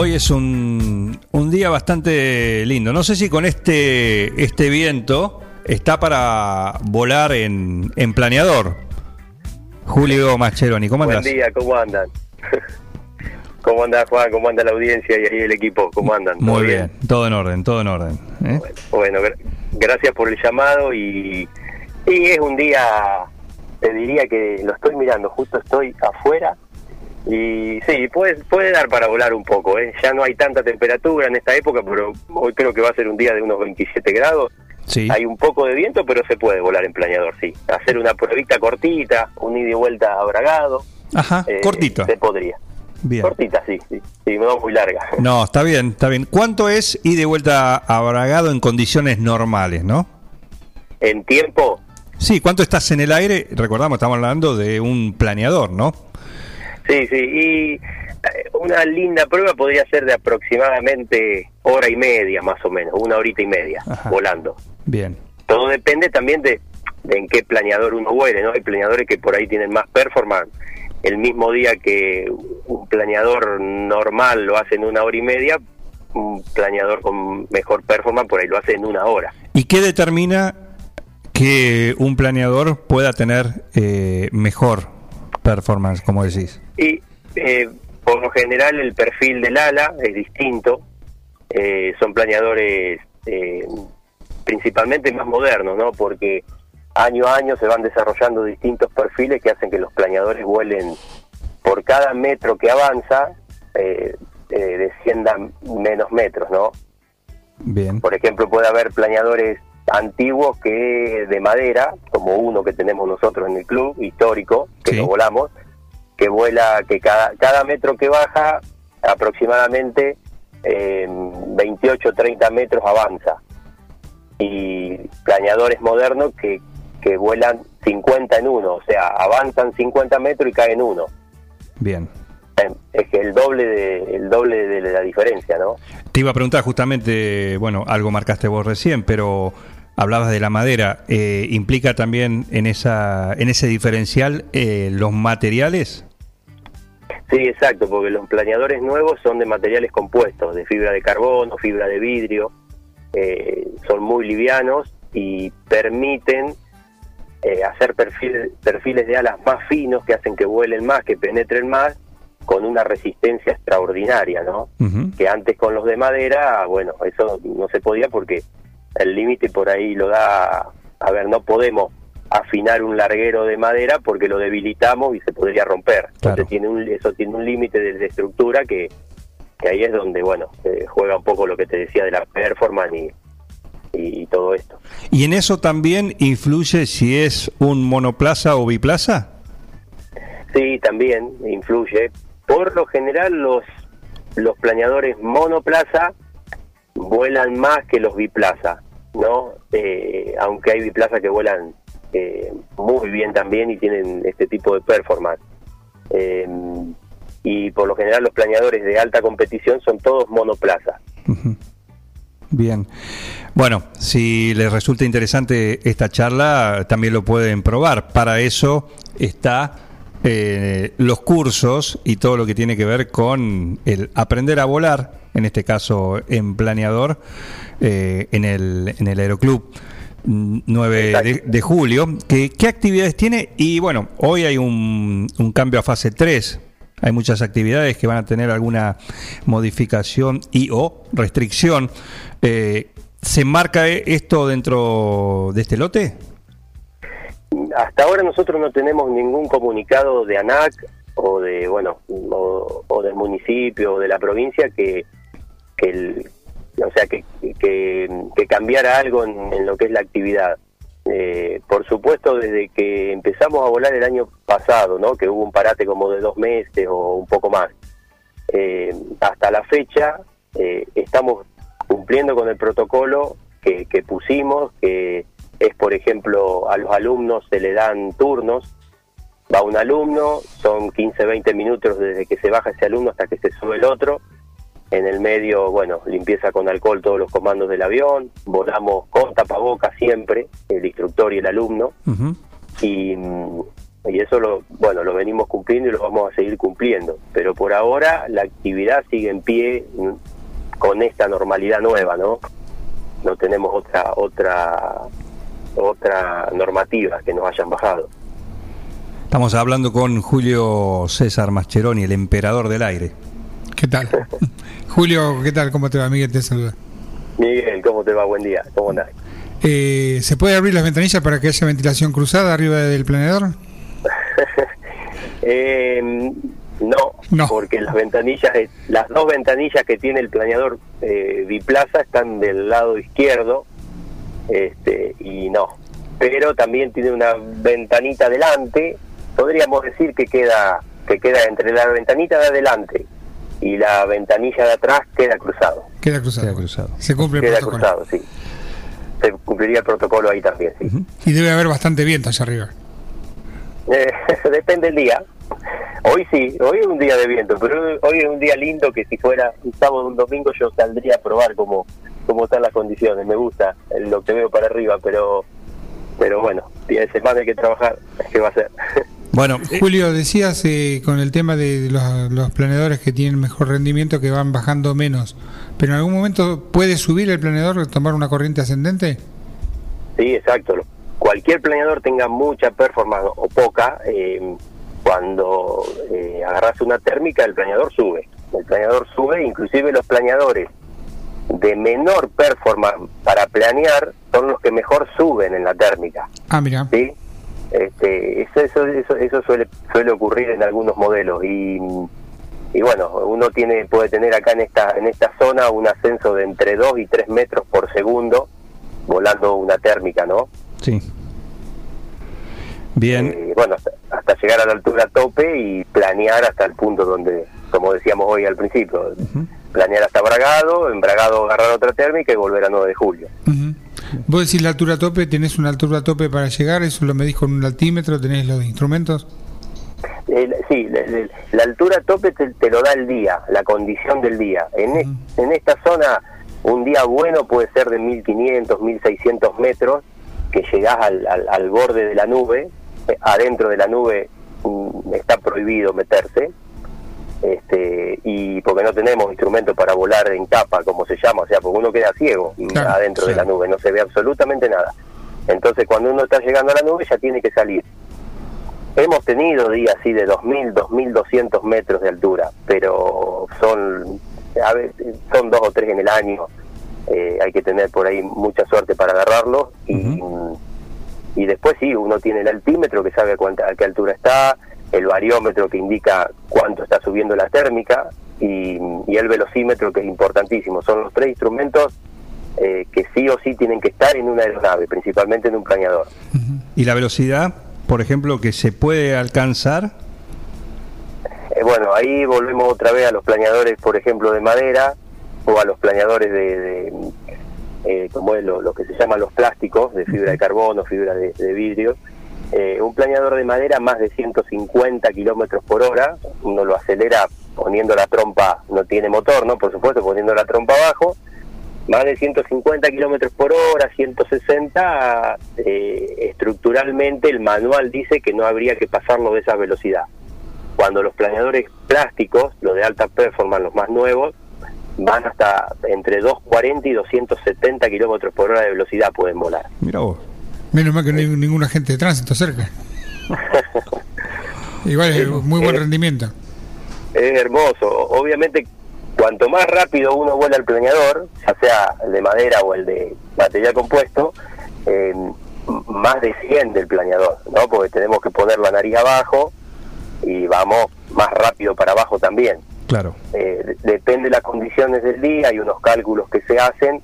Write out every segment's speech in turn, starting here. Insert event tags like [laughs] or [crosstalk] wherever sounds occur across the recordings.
Hoy es un, un día bastante lindo. No sé si con este, este viento está para volar en, en planeador. Julio Mascheroni, ¿cómo andas? Buen día, ¿cómo andan? [laughs] ¿Cómo anda Juan? ¿Cómo anda la audiencia y ahí el equipo? ¿Cómo andan? Muy bien? todo en orden, todo en orden. ¿eh? Bueno, gra- gracias por el llamado y, y es un día, te diría que lo estoy mirando, justo estoy afuera y sí, puede, puede dar para volar un poco, ¿eh? ya no hay tanta temperatura en esta época, pero hoy creo que va a ser un día de unos 27 grados. Sí. Hay un poco de viento, pero se puede volar en planeador, sí. Hacer una pruebita cortita, un ida y vuelta a Bragado. Ajá, eh, cortito. Se podría. Bien. Cortita, sí, sí, sí, no muy larga. [laughs] No, está bien, está bien. ¿Cuánto es ir de vuelta a Bragado en condiciones normales, no? En tiempo, Sí, ¿cuánto estás en el aire? Recordamos, estamos hablando de un planeador, ¿no? Sí, sí. Y eh, una linda prueba podría ser de aproximadamente hora y media, más o menos, una horita y media, Ajá. volando. Bien. Todo depende también de, de en qué planeador uno vuele, ¿no? Hay planeadores que por ahí tienen más performance. El mismo día que un planeador normal lo hace en una hora y media, un planeador con mejor performance por ahí lo hace en una hora. ¿Y qué determina que un planeador pueda tener eh, mejor performance, como decís? Y eh, por lo general el perfil del ala es distinto. Eh, son planeadores eh, principalmente más modernos, ¿no? Porque año a año se van desarrollando distintos perfiles que hacen que los planeadores vuelen por cada metro que avanza, eh, eh, desciendan menos metros, ¿no? Bien. Por ejemplo, puede haber planeadores antiguos que de madera, como uno que tenemos nosotros en el club, histórico, que Sí. lo volamos, que vuela, que cada, cada metro que baja aproximadamente eh, 28 30 metros avanza. Y planeadores modernos que, que vuelan 50 en uno, o sea, avanzan 50 metros y caen uno. Bien. Eh, Es que el doble de, el doble de la diferencia, ¿no? Te iba a preguntar justamente, bueno, algo marcaste vos recién, pero hablabas de la madera. eh, ¿Implica también en, esa, en ese diferencial eh, los materiales? Sí, exacto, porque los planeadores nuevos son de materiales compuestos, de fibra de carbono, fibra de vidrio, eh, son muy livianos y permiten eh, hacer perfil- perfiles de alas más finos que hacen que vuelen más, que penetren más, con una resistencia extraordinaria, ¿no? Que antes con los de madera, bueno, eso no se podía porque el límite por ahí lo da, a ver, no podemos afinar un larguero de madera porque lo debilitamos y se podría romper. Claro. Entonces tiene un, eso tiene un límite de, de estructura que, que ahí es donde, bueno, se juega un poco lo que te decía de la performance y, y todo esto. ¿Y en eso también influye si es un monoplaza o biplaza? Sí, también influye. Por lo general los, los planeadores monoplaza vuelan más que los biplaza, ¿no? Eh, aunque hay biplaza que vuelan eh, muy bien también y tienen este tipo de performance. Eh, y por lo general los planeadores de alta competición son todos monoplaza. Bien. Bueno, si les resulta interesante esta charla, también lo pueden probar. Para eso está eh, los cursos y todo lo que tiene que ver con el aprender a volar, en este caso en planeador, eh, en, el, en el Aeroclub. mm, 9 de, Exacto. de julio. ¿Qué, ¿Qué actividades tiene? Y bueno, hoy hay un, un cambio a fase 3. Hay muchas actividades que van a tener alguna modificación y o restricción. Eh, ¿Se marca eh, esto dentro de este lote? Hasta ahora nosotros no tenemos ningún comunicado de ANAC o de bueno o, del municipio o de la provincia que, el, o sea que, que, cambiara algo en, en lo que es la actividad. Eh, por supuesto, desde que empezamos a volar el año pasado, ¿no? que hubo un parate como de dos meses o un poco más, eh, hasta la fecha eh, estamos cumpliendo con el protocolo que, que pusimos, que es, por ejemplo, a los alumnos se le dan turnos, va un alumno, son 15, 20 minutos desde que se baja ese alumno hasta que se sube el otro, en el medio, bueno, limpieza con alcohol todos los comandos del avión, volamos con tapabocas siempre, el instructor y el alumno, y, y eso lo bueno lo venimos cumpliendo y lo vamos a seguir cumpliendo. Pero por ahora la actividad sigue en pie con esta normalidad nueva no no tenemos otra otra otra normativa que nos hayan bajado Estamos hablando con Julio César Mascheroni, el emperador del aire. ¿Qué tal? [laughs] Julio, ¿qué tal? ¿Cómo te va? Miguel te saluda. Miguel cómo te va buen día cómo andás Eh, ¿Se puede abrir las ventanillas para que haya ventilación cruzada arriba del planeador? [laughs] Eh, no, No. porque las ventanillas, las dos ventanillas que tiene el planeador eh, biplaza están del lado izquierdo, este, y no. Pero también tiene una ventanita adelante. Podríamos decir que queda que queda entre la ventanita de adelante y la ventanilla de atrás queda cruzado. Queda cruzado. Queda cruzado. Se cumple el Queda protocolo. cruzado, sí. Se cumpliría el protocolo ahí también, sí. Y debe haber bastante viento allá arriba. Eh, [laughs] depende del día. Hoy sí, hoy es un día de viento, pero hoy es un día lindo que si fuera un sábado o un domingo yo saldría a probar cómo, cómo están las condiciones. Me gusta lo que veo para arriba, pero pero bueno, de semana que trabajar. ¿Qué va a ser? [laughs] Bueno, Julio, decías eh, con el tema de los, los planeadores que tienen mejor rendimiento que van bajando menos, pero en algún momento puede subir el planeador, tomar una corriente ascendente. Sí, exacto. Cualquier planeador tenga mucha performance o poca, eh, cuando eh, agarras una térmica, el planeador sube. El planeador sube, inclusive los planeadores de menor performance para planear son los que mejor suben en la térmica. Ah, mira. ¿sí? Este, eso, eso, eso, eso suele, suele ocurrir en algunos modelos y, y bueno, uno tiene puede tener acá en esta en esta zona un ascenso de entre 2 y 3 metros por segundo volando una térmica, ¿no? sí. Bien, Eh, bueno, hasta, hasta llegar a la altura tope y planear hasta el punto donde, como decíamos hoy al principio, planear hasta Bragado, en Bragado agarrar otra térmica y volver a 9 de julio. Ujú. Vos decís la altura tope, tenés una altura tope para llegar, eso lo medís con un altímetro, tenés los instrumentos. El- sí, la, la- altura tope te, te lo da el día, la condición del día. En, es- en esta zona, un día bueno puede ser de 1500, 1600 metros, que llegás al, al- al borde de la nube. Adentro de la nube mm, está prohibido meterse. Este, y porque no tenemos instrumentos para volar en capa, como se llama, o sea, porque uno queda ciego Claro, adentro de la nube, no se ve absolutamente nada. Entonces, cuando uno está llegando a la nube, ya tiene que salir. Hemos tenido días así de 2.000, 2.200 metros de altura, pero son a veces, son dos o tres en el año. Eh, hay que tener por ahí mucha suerte para agarrarlo. Y, y después sí, uno tiene el altímetro que sabe a, cuánta, a qué altura está, el variómetro que indica cuánto está subiendo la térmica y, y el velocímetro que es importantísimo. Son los tres instrumentos eh, que sí o sí tienen que estar en una aeronave, principalmente en un planeador. ¿y la velocidad, por ejemplo, que se puede alcanzar? Eh, bueno, ahí volvemos otra vez a los planeadores, por ejemplo, de madera o a los planeadores de, de, eh, como es lo, lo que se llaman los plásticos, de fibra de carbono, fibra de, de vidrio. Eh, un planeador de madera más de 150 kilómetros por hora, uno lo acelera poniendo la trompa, no tiene motor, ¿no? Por supuesto, poniendo la trompa abajo, más de 150 kilómetros por hora, 160, eh, estructuralmente el manual dice que no habría que pasarlo de esa velocidad. Cuando los planeadores plásticos, los de alta performance, los más nuevos, van hasta entre 240 y 270 kilómetros por hora de velocidad pueden volar. Mira vos. Menos mal que no hay ningún agente de tránsito cerca. [laughs] Igual es muy buen rendimiento. Es hermoso. Obviamente, cuanto más rápido uno vuela el planeador, ya sea el de madera o el de material compuesto, eh, más desciende el planeador, ¿no? Porque tenemos que poner la nariz abajo y vamos más rápido para abajo también. Claro. Eh, de- depende de las condiciones del día, hay unos cálculos que se hacen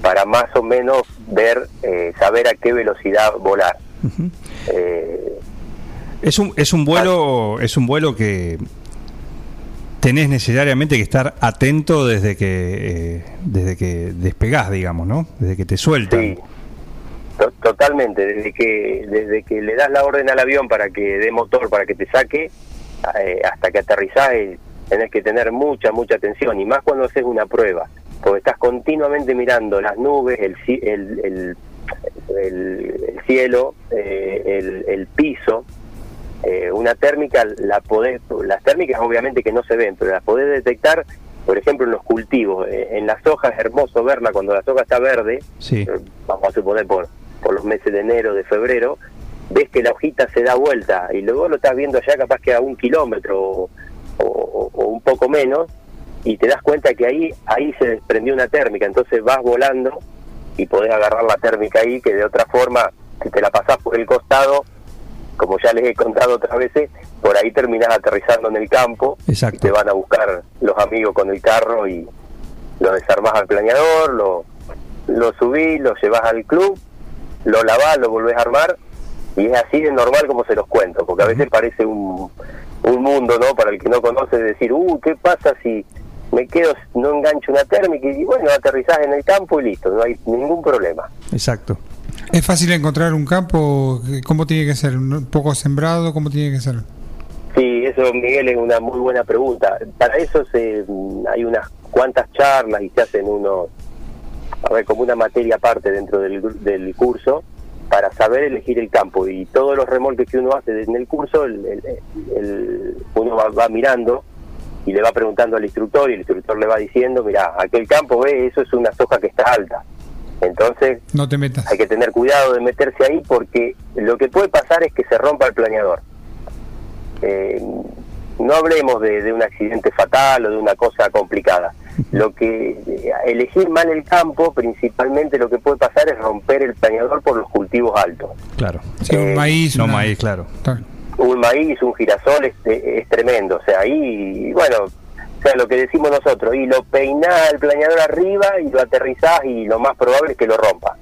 para más o menos ver, eh, saber a qué velocidad volar. Eh, Es un, es un vuelo, es un vuelo que tenés necesariamente que estar atento desde que eh, desde que despegás, digamos, ¿no? Desde que te sueltan. Sí, to- totalmente. Desde que desde que le das la orden al avión para que dé motor, para que te saque, eh, hasta que aterrizás, eh, tenés que tener mucha, mucha atención. Y más cuando haces una prueba, porque estás continuamente mirando las nubes, el, el, el, el- el cielo, eh, el, piso. Eh, una térmica, la podés, las térmicas obviamente que no se ven, pero las podés detectar, por ejemplo, en los cultivos. Eh, en las hojas es hermoso verla cuando la hoja está verde, Sí. vamos a suponer por, por los meses de enero, de febrero, ves que la hojita se da vuelta y luego lo estás viendo allá capaz que a un kilómetro un poco menos y te das cuenta que ahí ahí se desprendió una térmica, entonces vas volando y podés agarrar la térmica ahí que de otra forma, si te la pasás por el costado, como ya les he contado otras veces, por ahí terminás aterrizando en el campo Exacto. y te van a buscar los amigos con el carro y lo desarmás al planeador, lo, lo subís, lo llevas al club, lo lavás, lo volvés a armar y es así de normal como se los cuento, porque a veces parece un, un mundo, ¿no? Para el que no conoce decir, uh, ¿qué pasa si me quedo, no engancho una térmica? Y bueno, aterrizás en el campo y listo, no hay ningún problema. Exacto. ¿Es fácil encontrar un campo? ¿Cómo tiene que ser? ¿Un poco sembrado? ¿Cómo tiene que ser? Sí, eso Miguel es una muy buena pregunta. Para eso se, hay unas cuantas charlas y se hacen unos, a ver, como una materia aparte dentro del, gru- del curso para saber elegir el campo y todos los remolques que uno hace en el curso, el, el- el- uno va, va mirando y le va preguntando al instructor y el instructor le va diciendo, mira, aquel campo, ve, eso es una soja que está alta. Entonces No te metas. hay que tener cuidado de meterse ahí porque lo que puede pasar es que se rompa el planeador. Eh, no hablemos de, de un accidente fatal o de una cosa complicada. Lo que eh, elegir mal el campo, principalmente lo que puede pasar es romper el planeador por los cultivos altos. Claro. Sí, un eh, maíz. No una- maíz, claro. Un maíz, un girasol es, es tremendo. O sea, ahí, bueno, o sea, lo que decimos nosotros, y lo peinás el planeador arriba y lo aterrizás y lo más probable es que lo rompa.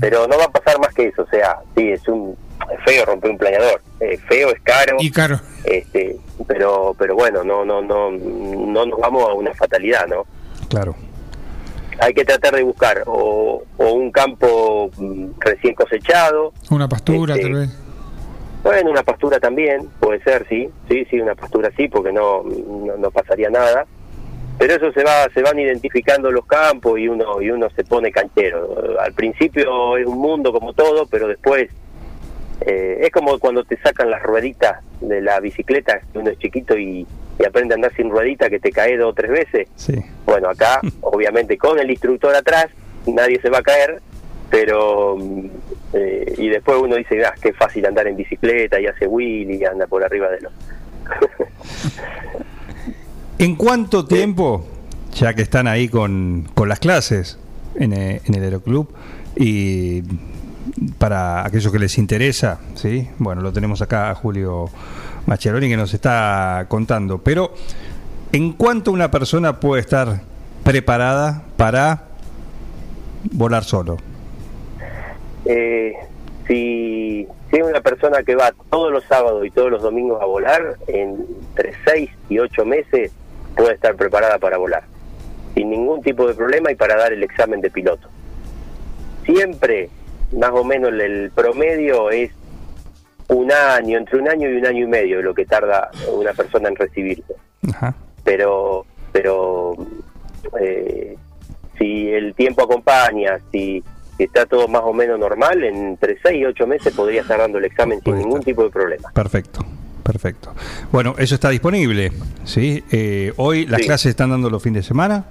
Pero no va a pasar más que eso, o sea, sí, es un es feo romper un planeador, es feo, es caro, Y caro. este, pero pero bueno, no no no no nos vamos a una fatalidad, ¿no? Claro. Hay que tratar de buscar o, o un campo mm, recién cosechado, Una pastura, Este, tal vez. bueno, una pastura también, puede ser, sí, sí, sí, una pastura sí, porque no, no, no pasaría nada. Pero eso se va, se van identificando los campos y uno, y uno se pone canchero. Al principio es un mundo como todo, pero después eh, es como cuando te sacan las rueditas de la bicicleta, que uno es chiquito y, y aprende a andar sin ruedita, que te cae dos o tres veces. Sí. Bueno, acá, [laughs] obviamente, con el instructor atrás, nadie se va a caer, pero. mm, eh, y después uno dice, ah, qué fácil andar en bicicleta, y hace wheelie, y anda por arriba de los. [laughs] ¿En cuánto tiempo, ya que están ahí con, con las clases en, eh, en el Aeroclub, y para aquellos que les interesa, ¿sí? Bueno, lo tenemos acá a Julio Maccheroni que nos está contando, pero ¿en cuánto una persona puede estar preparada para volar solo? Eh, si, si es una persona que va todos los sábados y todos los domingos a volar, entre 6 y 8 meses puede estar preparada para volar, sin ningún tipo de problema y para dar el examen de piloto. Siempre, más o menos, el, el promedio es un año, entre un año y un año y medio lo que tarda una persona en recibirse Ajá. pero pero eh, si el tiempo acompaña, si, si está todo más o menos normal, entre 6 y 8 meses podría estar dando el examen sin ningún tipo de problema. Perfecto, perfecto. Bueno, eso está disponible, ¿sí? Eh, hoy las Sí. clases están dando los fines de semana.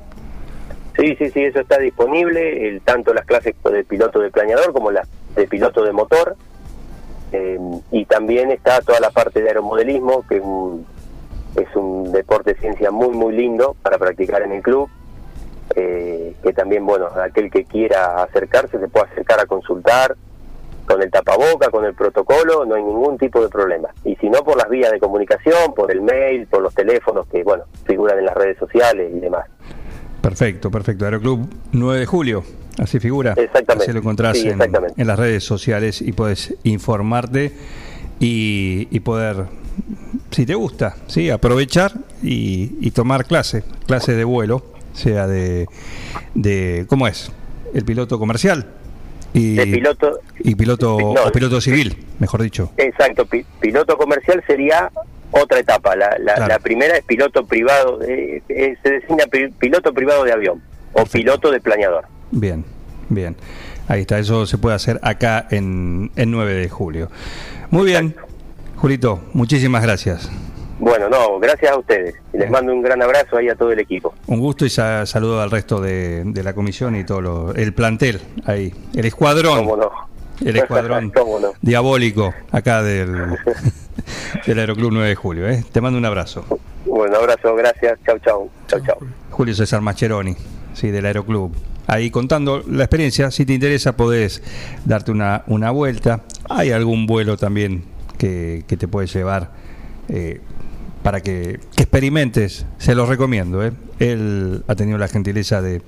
Sí, sí, sí, eso está disponible, el, tanto las clases de piloto de planeador como las de piloto de motor. eh, y también está toda la parte de aeromodelismo, que es un, es un deporte de ciencia muy, muy lindo para practicar en el club. eh, que también, bueno, aquel que quiera acercarse se puede acercar a consultar con el tapaboca, con el protocolo, no hay ningún tipo de problema. Y si no, por las vías de comunicación, por el mail, por los teléfonos que, bueno, figuran en las redes sociales y demás. Perfecto, perfecto. Aeroclub 9 de julio, así figura. Exactamente. Así lo encontrás Sí, en, las redes sociales y puedes informarte y, y poder, si te gusta, ¿sí? aprovechar y, y tomar clase, clase de vuelo, sea de, de ¿cómo es? El piloto comercial y De piloto- y piloto No, o piloto civil, mejor dicho. Exacto, pi- piloto comercial sería otra etapa. La, la, Claro. la primera es piloto privado, eh, eh, se designa pi- piloto privado de avión o piloto de planeador. Bien, bien. Ahí está, eso se puede hacer acá en, en 9 de julio. Muy bien, Julito, muchísimas gracias. Bueno, no, gracias a ustedes. Les mando un gran abrazo ahí a todo el equipo. Un gusto y sa- saludo al resto de, de la comisión y todo lo- el plantel ahí, el escuadrón, ¿Cómo no? el [laughs] escuadrón ¿Cómo no? diabólico acá del, [laughs] [laughs] del Aeroclub 9 de julio. ¿eh? Te mando un abrazo. Bueno, abrazo, gracias. Chau, chau. Chau, chau. Julio César Mascheroni, sí, del Aeroclub. Ahí contando la experiencia, si te interesa podés darte una, una vuelta. Hay algún vuelo también que, que te puede llevar eh, para que, que experimentes, se los recomiendo. ¿eh? Él ha tenido la gentileza de,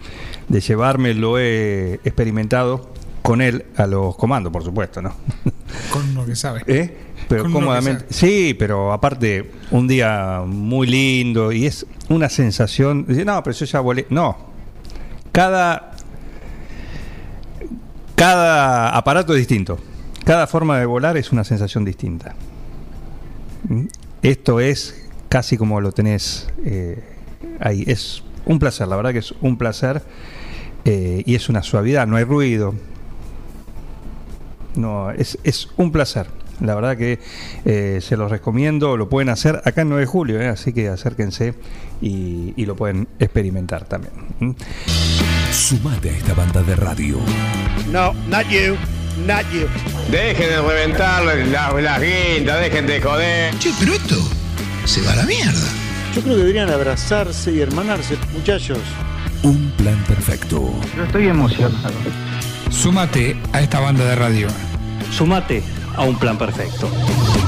de llevarme, lo he experimentado con él a los comandos, por supuesto, ¿no? Con uno que sabe. ¿Eh? Pero Con cómodamente. Sí, pero aparte, un día muy lindo y es una sensación. dice, No, pero yo ya volé. No. Cada. Cada aparato es distinto. Cada forma de volar es una sensación distinta. Esto es casi como lo tenés eh, ahí. Es un placer, la verdad que es un placer. eh, y es una suavidad, no hay ruido, no, es, es un placer. La verdad que eh, se los recomiendo, lo pueden hacer acá en 9 de julio, eh, así que acérquense y, y lo pueden experimentar también. ¿Mm? Sumate a esta banda de radio. No, not you, not you. Dejen de reventar las las guindas, dejen de joder. Che, pero esto se va a la mierda. Yo creo que deberían abrazarse y hermanarse, muchachos. Un plan perfecto. Yo estoy emocionado. Súmate a esta banda de radio. Sumate a un plan perfecto.